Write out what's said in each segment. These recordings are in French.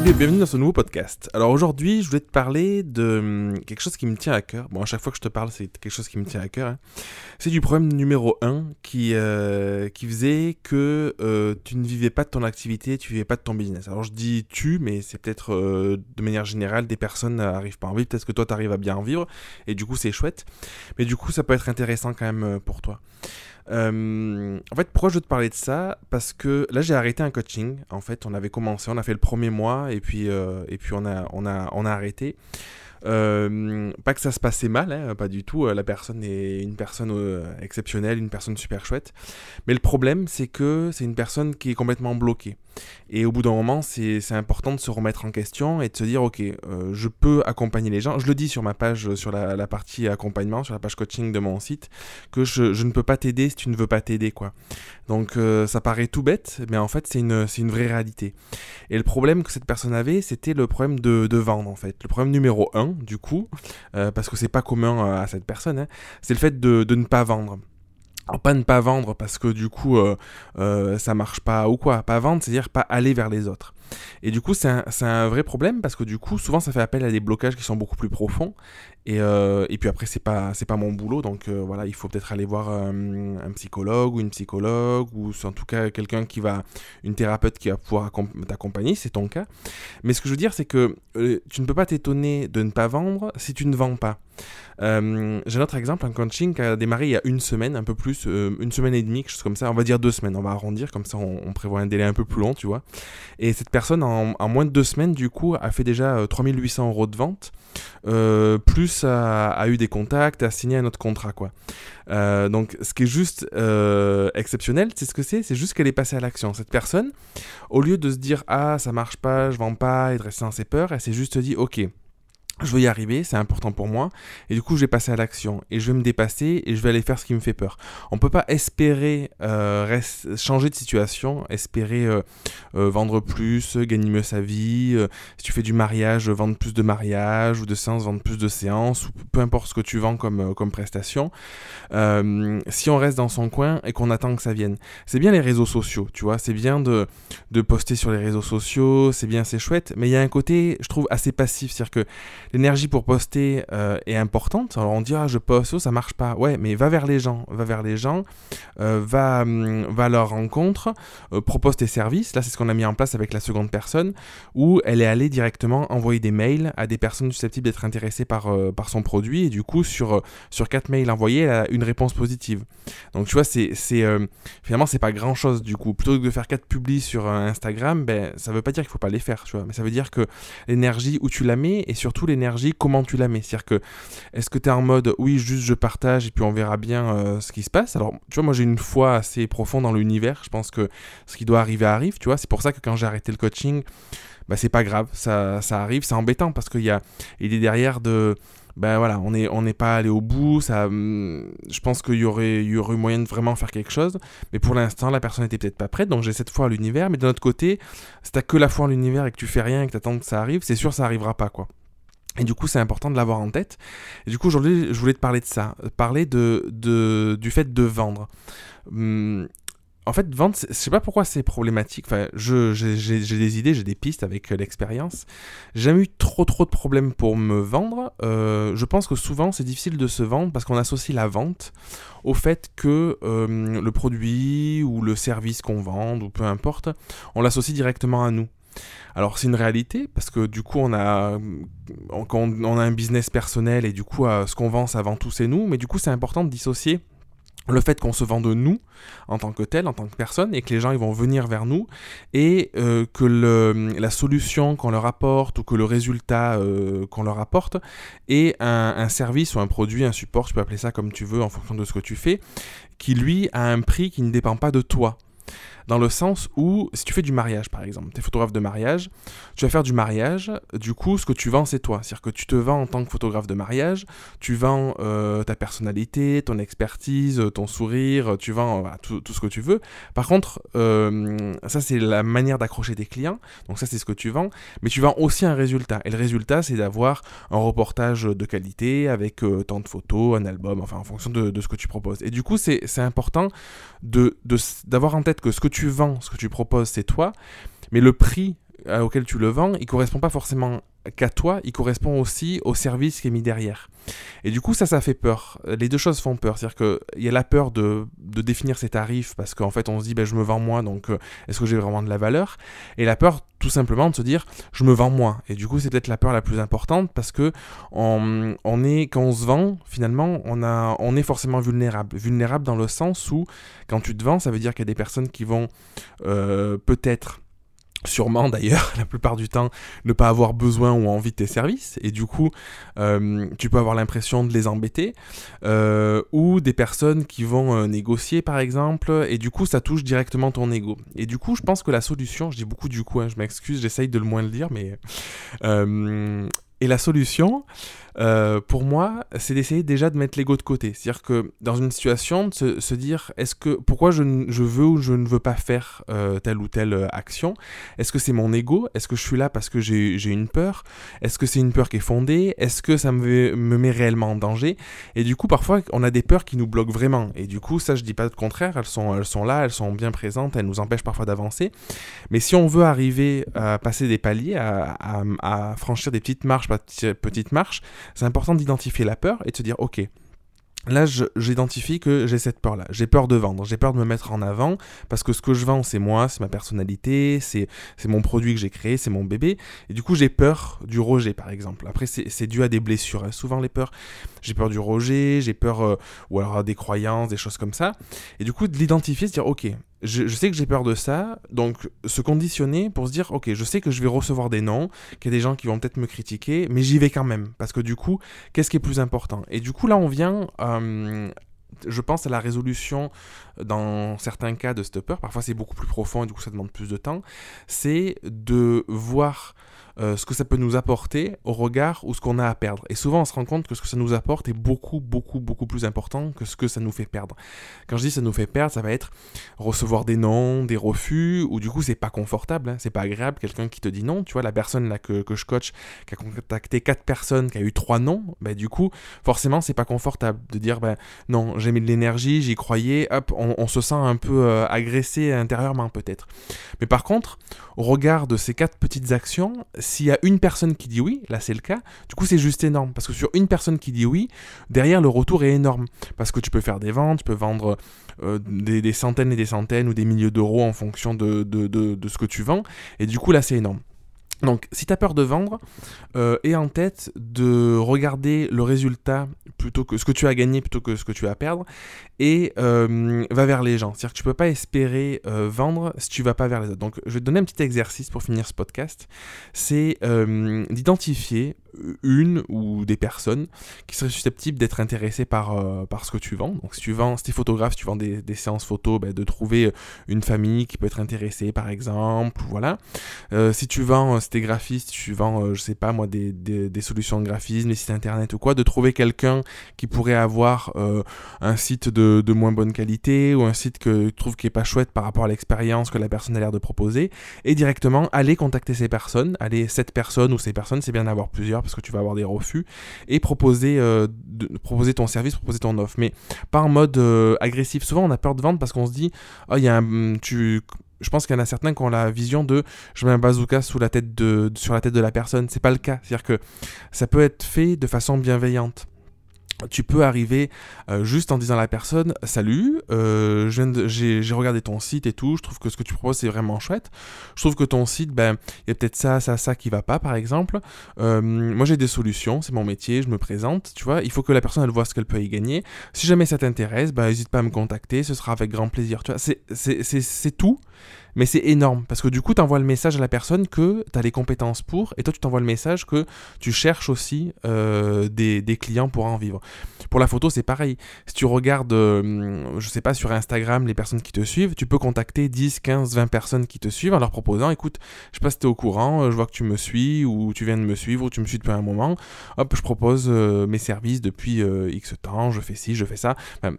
salut et bienvenue dans ce nouveau podcast. Alors aujourd'hui, je voulais te parler de hum, quelque chose qui me tient à cœur. Bon, à chaque fois que je te parle, c'est quelque chose qui me tient à cœur. hein. C'est du problème numéro 1 qui, euh, qui faisait que euh, tu ne vivais pas de ton activité, tu vivais pas de ton business. Alors je dis tu, mais c'est peut-être euh, de manière générale, des personnes n'arrivent pas à en vivre. Peut-être que toi, tu arrives à bien en vivre et du coup, c'est chouette. Mais du coup, ça peut être intéressant quand même pour toi. Euh, en fait, pourquoi je veux te parler de ça? Parce que là, j'ai arrêté un coaching. En fait, on avait commencé, on a fait le premier mois et puis, euh, et puis on a arrêté. Euh, pas que ça se passait mal, hein, pas du tout. Euh, La personne est une personne euh, exceptionnelle, une personne super chouette. Mais le problème, c'est que c'est une personne qui est complètement bloquée. Et au bout d'un moment, c'est important de se remettre en question et de se dire, ok, je peux accompagner les gens. Je le dis sur ma page, sur la, partie accompagnement, sur la page coaching de mon site, que je, ne peux pas t'aider si tu ne veux pas t'aider, quoi. Donc ça paraît tout bête, mais en fait, c'est une, une vraie réalité. Et le problème que cette personne avait, c'était le problème de, de vendre, en fait. Le problème numéro un, du coup, euh, parce que c'est pas commun euh, à cette personne, hein, c'est le fait de, ne pas vendre. Alors pas ne pas vendre parce que du coup euh, ça marche pas ou quoi, pas vendre, c'est-à-dire pas aller vers les autres. Et du coup c'est un, vrai problème parce que du coup souvent ça fait appel à des blocages qui sont beaucoup plus profonds et, euh, puis après c'est pas mon boulot donc euh, voilà il faut peut-être aller voir euh, un psychologue ou une psychologue ou en tout cas quelqu'un qui va une thérapeute qui va pouvoir accom- t'accompagner c'est ton cas. Mais ce que je veux dire c'est que tu ne peux pas t'étonner de ne pas vendre si tu ne vends pas. Euh, J'ai un autre exemple, un coaching qui a démarré il y a une semaine, un peu plus, euh, une semaine et demie, quelque chose comme ça. On va dire deux semaines, on va arrondir, comme ça on, prévoit un délai un peu plus long, tu vois. Et cette personne, en, moins de deux semaines, du coup, a fait déjà euh, 3800 euros de vente, euh, plus a, a eu des contacts, a signé un autre contrat, quoi. Euh, donc, ce qui est juste euh, exceptionnel, c'est ce que c'est, c'est juste qu'elle est passée à l'action. Cette personne, au lieu de se dire ah ça marche pas, je vends pas et de rester dans ses peurs, elle s'est juste dit ok je veux y arriver, c'est important pour moi, et du coup je vais passer à l'action, et je vais me dépasser, et je vais aller faire ce qui me fait peur. On peut pas espérer euh, changer de situation, espérer euh, euh, vendre plus, gagner mieux sa vie, si tu fais du mariage, vendre plus de mariages, ou de séances, vendre plus de séances, ou peu importe ce que tu vends comme, comme prestation, si on reste dans son coin et qu'on attend que ça vienne. C'est bien les réseaux sociaux, tu vois, c'est bien de, de poster sur les réseaux sociaux, c'est bien, c'est chouette, mais il y a un côté, je trouve, assez passif, c'est-à-dire que l'énergie pour poster euh, est importante. Alors on dit je poste, oh, ça marche pas. Ouais, mais va vers les gens, va vers les gens, euh, va hum, va à leur rencontre, euh, propose tes services. Là c'est ce qu'on a mis en place avec la seconde personne, où elle est allée directement envoyer des mails à des personnes susceptibles d'être intéressées par par son produit et du coup sur sur quatre mails envoyés, elle a une réponse positive. Donc tu vois c'est c'est finalement c'est pas grand chose du coup. Plutôt que de faire quatre publis sur Instagram, ben ça veut pas dire qu'il faut pas les faire, tu vois, mais ça veut dire que l'énergie où tu la mets et surtout l'énergie comment tu la mets. C'est-à-dire que est-ce que tu es en mode oui, juste je partage et puis on verra bien euh, ce qui se passe? Alors, tu vois, moi j'ai une foi assez profonde dans l'univers. Je pense que ce qui doit arriver arrive, tu vois. C'est pour ça que quand j'ai arrêté le coaching, bah c'est pas grave, ça, ça arrive, c'est embêtant parce qu'il y a il est derrière de ben voilà, on n'est on pas allé au bout, ça, hum, je pense qu'il y aurait, y aurait moyen de vraiment faire quelque chose, mais pour l'instant, la personne n'était peut-être pas prête, donc j'ai cette foi à l'univers, mais de notre côté, si t'as que la foi en l'univers et que tu fais rien et que t'attends que ça arrive, c'est sûr ça arrivera pas, quoi. Et du coup, c'est important de l'avoir en tête. Et du coup, aujourd'hui, je voulais te parler de ça, parler de, du fait de vendre. Hum, en fait, vendre, je sais pas pourquoi c'est problématique. Enfin, j'ai des idées, j'ai des pistes avec euh, l'expérience. J'ai jamais eu trop trop de problèmes pour me vendre. Euh, je pense que souvent, c'est difficile de se vendre parce qu'on associe la vente au fait que euh, le produit ou le service qu'on vend, ou peu importe, on l'associe directement à nous. Alors c'est une réalité parce que du coup on a a un business personnel et du coup euh, ce qu'on vend ça vend tout c'est nous mais du coup c'est important de dissocier le fait qu'on se vend de nous en tant que tel, en tant que personne, et que les gens ils vont venir vers nous, et euh, que la solution qu'on leur apporte ou que le résultat euh, qu'on leur apporte est un, un service ou un produit, un support, tu peux appeler ça comme tu veux en fonction de ce que tu fais, qui lui a un prix qui ne dépend pas de toi. Dans le sens où, si tu fais du mariage par exemple, tu es photographe de mariage, tu vas faire du mariage, du coup ce que tu vends c'est toi. C'est-à-dire que tu te vends en tant que photographe de mariage, tu vends euh, ta personnalité, ton expertise, ton sourire, tu vends tout, ce que tu veux. Par contre, euh, ça c'est la manière d'accrocher tes clients, donc ça c'est ce que tu vends, mais tu vends aussi un résultat. Et le résultat c'est d'avoir un reportage de qualité avec euh, tant de photos, un album, enfin en fonction de, de ce que tu proposes. Et du coup c'est important de de d'avoir en tête que ce que tu vends, ce que tu proposes c'est toi, mais le prix auquel tu le vends, il correspond pas forcément qu'à toi, il correspond aussi au service qui est mis derrière. Et du coup, ça, ça fait peur. Les deux choses font peur. C'est-à-dire qu'il y a la peur de, définir ses tarifs parce qu'en fait, on se dit, ben, je me vends moins, donc euh, est-ce que j'ai vraiment de la valeur? Et la peur, tout simplement, de se dire, je me vends moins. Et du coup, c'est peut-être la peur la plus importante parce que on, est, quand on se vend, finalement, on, a, on est forcément vulnérable. Vulnérable dans le sens où, quand tu te vends, ça veut dire qu'il y a des personnes qui vont euh, peut-être sûrement d'ailleurs la plupart du temps ne pas avoir besoin ou envie de tes services. Et du coup euh, tu peux avoir l'impression de les embêter euh, ou des personnes qui vont euh, négocier par exemple. Et du coup ça touche directement ton ego. Et du coup je pense que la solution je dis beaucoup du coup hein, je m'excuse j'essaye de le moins le dire mais et la solution euh, pour moi, c'est d'essayer déjà de mettre l'ego de côté. C'est-à-dire que dans une situation, de se, dire est-ce que pourquoi je, je, veux ou je ne veux pas faire euh, telle ou telle euh, action? Est-ce que c'est mon ego? Est-ce que je suis là parce que j'ai une peur? Est-ce que c'est une peur qui est fondée? Est-ce que ça me, me met réellement en danger? Et du coup, parfois, on a des peurs qui nous bloquent vraiment. Et du coup, ça, je dis pas le contraire. Elles sont, elles sont là, elles sont bien présentes, elles nous empêchent parfois d'avancer. Mais si on veut arriver à passer des paliers, à, à, à franchir des petites marches, petites marches, c'est important d'identifier la peur et de se dire, ok, Là, j'identifie que j'ai cette peur-là. J'ai peur de vendre, j'ai peur de me mettre en avant, parce que ce que je vends, c'est moi, c'est ma personnalité, c'est mon produit que j'ai créé, c'est mon bébé. Et du coup, j'ai peur du rejet, par exemple. Après, c'est dû à des blessures. Hein. Souvent, les peurs, j'ai peur du rejet, j'ai peur, euh, ou alors des croyances, des choses comme ça. Et du coup, de l'identifier, se dire, ok, je, sais que j'ai peur de ça, donc se conditionner pour se dire, ok, je sais que je vais recevoir des noms, qu'il y a des gens qui vont peut-être me critiquer, mais j'y vais quand même, parce que du coup, qu'est-ce qui est plus important? Et du coup, là, on vient, euh, je pense, à la résolution, dans certains cas, de cette peur, parfois c'est beaucoup plus profond, et du coup, ça demande plus de temps, c'est de voir euh, ce que ça peut nous apporter au regard ou ce qu'on a à perdre. Et souvent, on se rend compte que ce que ça nous apporte est beaucoup, beaucoup, beaucoup plus important que ce que ça nous fait perdre. Quand je dis ça nous fait perdre, ça va être recevoir des noms, des refus, ou du coup, c'est pas confortable, hein, c'est pas agréable. Quelqu'un qui te dit non, tu vois, la personne là que, que je coach, qui a contacté quatre personnes, qui a eu trois noms, bah, du coup, forcément, c'est pas confortable de dire, ben non, j'ai mis de l'énergie, j'y croyais, hop, on, se sent un peu euh, agressé intérieurement peut-être. Mais par contre, au regard de ces quatre petites actions, s'il y a une personne qui dit oui, là c'est le cas, du coup c'est juste énorme. Parce que sur une personne qui dit oui, derrière le retour est énorme. Parce que tu peux faire des ventes, tu peux vendre euh, des, centaines et des centaines ou des milliers d'euros en fonction de, de, ce que tu vends. Et du coup là c'est énorme. Donc, si tu as peur de vendre, euh, aie en tête de regarder le résultat plutôt que ce que tu as gagné plutôt que ce que tu as à perdre et euh, va vers les gens. C'est-à-dire que tu peux pas espérer euh, vendre si tu vas pas vers les autres. Donc, je vais te donner un petit exercice pour finir ce podcast. C'est euh, d'identifier une ou des personnes qui seraient susceptibles d'être intéressées par, par ce que tu vends. Donc, si tu vends, si es photographe, tu vends des, séances photos, ben, de trouver une famille qui peut être intéressée, par exemple. Voilà. si tu vends, si es graphiste, tu vends, je sais pas moi, des, des, solutions de graphisme, des sites internet ou quoi, de trouver quelqu'un qui pourrait avoir un site de de, moins bonne qualité ou un site que tu trouves qui est pas chouette par rapport à l'expérience que la personne a l'air de proposer et directement aller contacter ces personnes, aller cette personne ou ces personnes, c'est bien d'avoir plusieurs parce que tu vas avoir des refus et proposer, euh, proposer ton service, proposer ton offre, mais pas en mode euh, agressif. Souvent on a peur de vendre parce qu'on se dit, oh il y a un, tu je pense qu'il y en a certains qui ont la vision de je mets un bazooka sous la tête de, sur la tête de la personne. C'est pas le cas. C'est-à-dire que ça peut être fait de façon bienveillante tu peux arriver euh, juste en disant à la personne Salut, euh, j'ai regardé ton site et tout, je trouve que ce que tu proposes c'est vraiment chouette. Je trouve que ton site, ben, il y a peut-être ça, ça, ça qui va pas, par exemple. Euh, moi j'ai des solutions, c'est mon métier, je me présente, tu vois. Il faut que la personne elle voit ce qu'elle peut y gagner. Si jamais ça t'intéresse, ben, n'hésite pas à me contacter, ce sera avec grand plaisir. Tu vois, c'est tout mais c'est énorme parce que du coup, tu envoies le message à la personne que tu as les compétences pour, et toi, tu t'envoies le message que tu cherches aussi euh, des, clients pour en vivre. Pour la photo, c'est pareil. Si tu regardes, euh, je sais pas, sur Instagram, les personnes qui te suivent, tu peux contacter 10, 15, 20 personnes qui te suivent en leur proposant écoute, je sais pas si tu es au courant, euh, je vois que tu me suis, ou tu viens de me suivre, ou tu me suis depuis un moment. Hop, je propose mes services depuis X temps, je fais ci, je fais ça.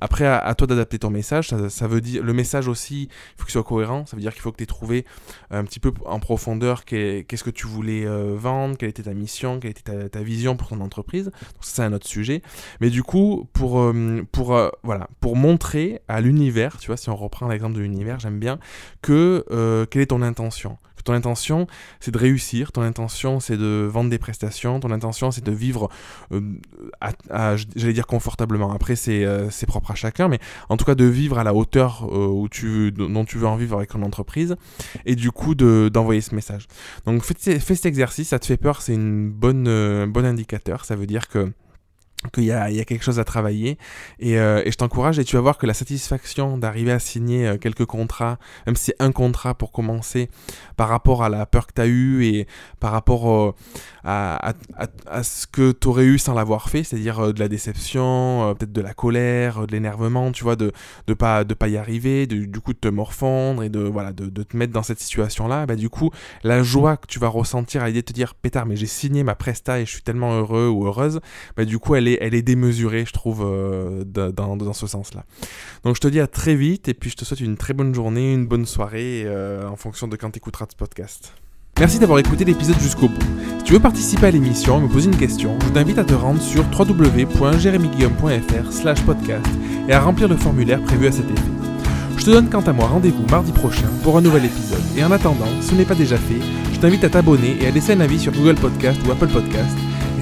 Après, à, toi d'adapter ton message, ça, ça veut dire, le message aussi, il faut qu'il soit cohérent, ça veut dire qu'il faut que tu aies trouvé un petit peu en profondeur qu'est-ce que tu voulais euh, vendre, quelle était ta mission, quelle était ta, vision pour ton entreprise. Donc c'est un autre sujet. Mais du coup, pour, euh, pour, euh, voilà, pour montrer à l'univers, tu vois, si on reprend l'exemple de l'univers, j'aime bien, que quelle est ton intention Ton intention, c'est de réussir, ton intention, c'est de vendre des prestations, ton intention, c'est de vivre, euh, j'allais dire confortablement. Après, euh, c'est propre à chacun, mais en tout cas de vivre à la hauteur euh, où tu, dont tu veux en vivre avec ton entreprise, et du coup d'envoyer ce message. Donc fais, fais, cet exercice, ça te fait peur, c'est une bonne, un bon indicateur, ça veut dire que qu'il y, a, quelque chose à travailler. Euh, et, je t'encourage et tu vas voir que la satisfaction d'arriver à signer euh, quelques contrats, même si c'est un contrat pour commencer, par rapport à la peur que tu as eue et par rapport à, ce que tu aurais eu sans l'avoir fait, c'est-à-dire euh, de la déception, peut-être de la colère, de l'énervement, tu vois, de ne pas, de pas y arriver, de, du coup de te morfondre et de, voilà, de, te mettre dans cette situation-là, bah, du coup, la joie que tu vas ressentir à l'idée de te dire, pétard, mais j'ai signé ma presta et je suis tellement heureux ou heureuse, bah, du coup, elle est elle est démesurée, je trouve, euh, dans, ce sens-là. Donc je te dis à très vite, et puis je te souhaite une très bonne journée, une bonne soirée, euh, en fonction de quand tu écouteras ce podcast. Merci d'avoir écouté l'épisode jusqu'au bout. Si tu veux participer à l'émission et me poser une question, je t'invite à te rendre sur www.jeremyguillaume.fr slash podcast et à remplir le formulaire prévu à cet effet. Je te donne quant à moi rendez-vous mardi prochain pour un nouvel épisode. Et en attendant, si ce n'est pas déjà fait, je t'invite à t'abonner et à laisser un avis sur Google Podcast ou Apple Podcast